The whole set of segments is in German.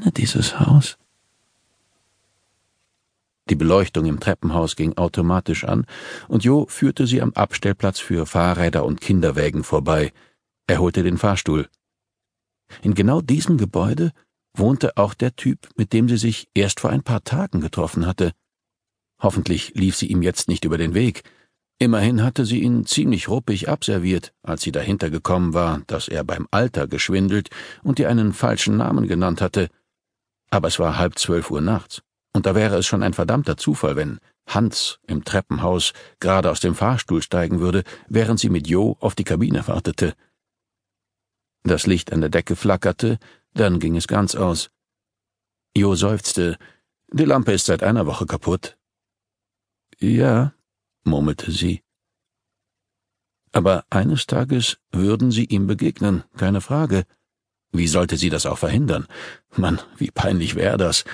kenne dieses Haus. Die Beleuchtung im Treppenhaus ging automatisch an, und Jo führte sie am Abstellplatz für Fahrräder und Kinderwägen vorbei. Er holte den Fahrstuhl. In genau diesem Gebäude wohnte auch der Typ, mit dem sie sich erst vor ein paar Tagen getroffen hatte. Hoffentlich lief sie ihm jetzt nicht über den Weg. Immerhin hatte sie ihn ziemlich ruppig abserviert, als sie dahinter gekommen war, dass er beim Alter geschwindelt und ihr einen falschen Namen genannt hatte. Aber es war halb zwölf Uhr nachts. Und da wäre es schon ein verdammter Zufall, wenn Hans im Treppenhaus gerade aus dem Fahrstuhl steigen würde, während sie mit Jo auf die Kabine wartete. Das Licht an der Decke flackerte, dann ging es ganz aus. Jo seufzte. Die Lampe ist seit einer Woche kaputt. Ja, murmelte sie. Aber eines Tages würden sie ihm begegnen, keine Frage. Wie sollte sie das auch verhindern? Mann, wie peinlich wäre das.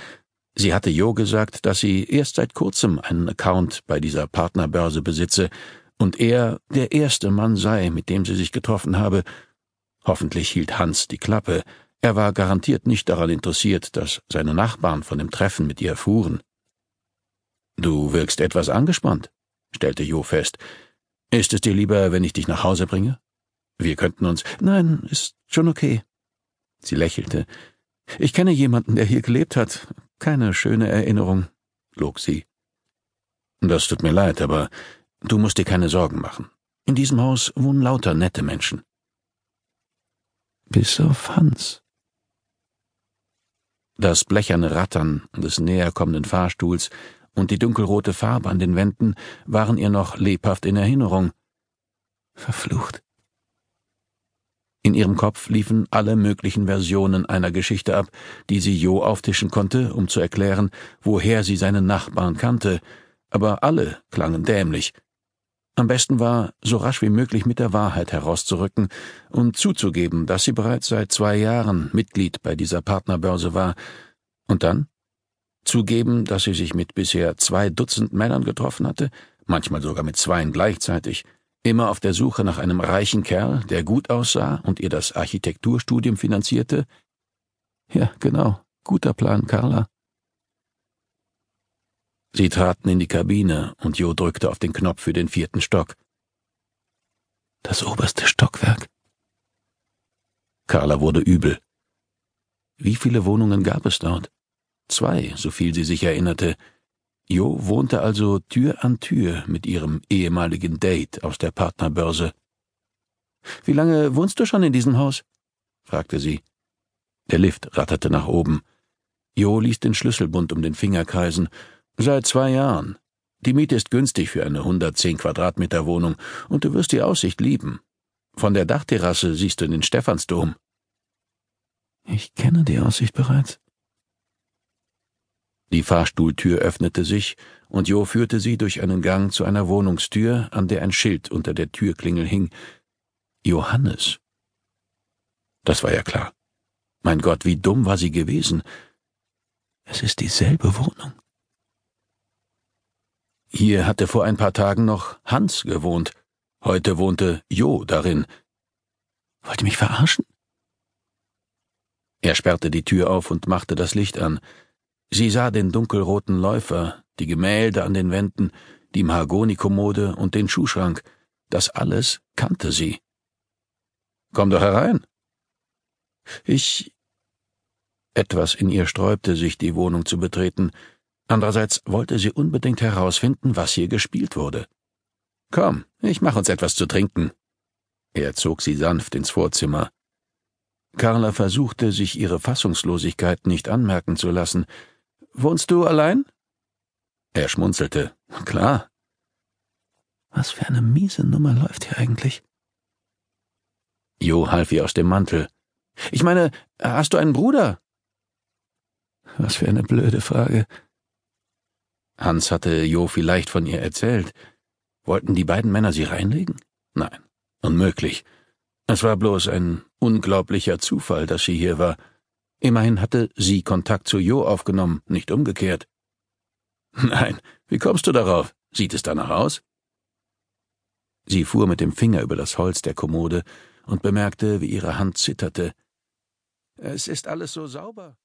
Sie hatte Jo gesagt, dass sie erst seit kurzem einen Account bei dieser Partnerbörse besitze und er der erste Mann sei, mit dem sie sich getroffen habe. Hoffentlich hielt Hans die Klappe. Er war garantiert nicht daran interessiert, dass seine Nachbarn von dem Treffen mit ihr erfuhren. Du wirkst etwas angespannt, stellte Jo fest. Ist es dir lieber, wenn ich dich nach Hause bringe? Wir könnten uns. Nein, ist schon okay. Sie lächelte. Ich kenne jemanden, der hier gelebt hat. Keine schöne Erinnerung, log sie. Das tut mir leid, aber du musst dir keine Sorgen machen. In diesem Haus wohnen lauter nette Menschen. Bis auf Hans. Das blecherne Rattern des näher kommenden Fahrstuhls und die dunkelrote Farbe an den Wänden waren ihr noch lebhaft in Erinnerung. Verflucht. In ihrem Kopf liefen alle möglichen Versionen einer Geschichte ab, die sie Jo auftischen konnte, um zu erklären, woher sie seinen Nachbarn kannte, aber alle klangen dämlich. Am besten war, so rasch wie möglich mit der Wahrheit herauszurücken und zuzugeben, dass sie bereits seit zwei Jahren Mitglied bei dieser Partnerbörse war, und dann? Zugeben, dass sie sich mit bisher zwei Dutzend Männern getroffen hatte, manchmal sogar mit zweien gleichzeitig, Immer auf der Suche nach einem reichen Kerl, der gut aussah und ihr das Architekturstudium finanzierte? Ja, genau. Guter Plan, Carla. Sie traten in die Kabine und Jo drückte auf den Knopf für den vierten Stock. Das oberste Stockwerk. Carla wurde übel. Wie viele Wohnungen gab es dort? Zwei, so viel sie sich erinnerte, Jo wohnte also Tür an Tür mit ihrem ehemaligen Date aus der Partnerbörse. Wie lange wohnst du schon in diesem Haus? fragte sie. Der Lift ratterte nach oben. Jo ließ den Schlüsselbund um den Finger kreisen. Seit zwei Jahren. Die Miete ist günstig für eine 110 Quadratmeter Wohnung und du wirst die Aussicht lieben. Von der Dachterrasse siehst du den Stephansdom. Ich kenne die Aussicht bereits. Die Fahrstuhltür öffnete sich, und Jo führte sie durch einen Gang zu einer Wohnungstür, an der ein Schild unter der Türklingel hing. Johannes. Das war ja klar. Mein Gott, wie dumm war sie gewesen. Es ist dieselbe Wohnung. Hier hatte vor ein paar Tagen noch Hans gewohnt. Heute wohnte Jo darin. Wollt ihr mich verarschen? Er sperrte die Tür auf und machte das Licht an. Sie sah den dunkelroten Läufer, die Gemälde an den Wänden, die Mahagonikommode und den Schuhschrank. Das alles kannte sie. Komm doch herein. Ich. Etwas in ihr sträubte sich, die Wohnung zu betreten. Andererseits wollte sie unbedingt herausfinden, was hier gespielt wurde. Komm, ich mach uns etwas zu trinken. Er zog sie sanft ins Vorzimmer. Carla versuchte, sich ihre Fassungslosigkeit nicht anmerken zu lassen. Wohnst du allein? Er schmunzelte. Klar. Was für eine miese Nummer läuft hier eigentlich? Jo half ihr aus dem Mantel. Ich meine, hast du einen Bruder? Was für eine blöde Frage. Hans hatte Jo vielleicht von ihr erzählt. Wollten die beiden Männer sie reinlegen? Nein, unmöglich. Es war bloß ein unglaublicher Zufall, dass sie hier war. Immerhin hatte sie Kontakt zu Jo aufgenommen, nicht umgekehrt. Nein, wie kommst du darauf? Sieht es danach aus? Sie fuhr mit dem Finger über das Holz der Kommode und bemerkte, wie ihre Hand zitterte. Es ist alles so sauber.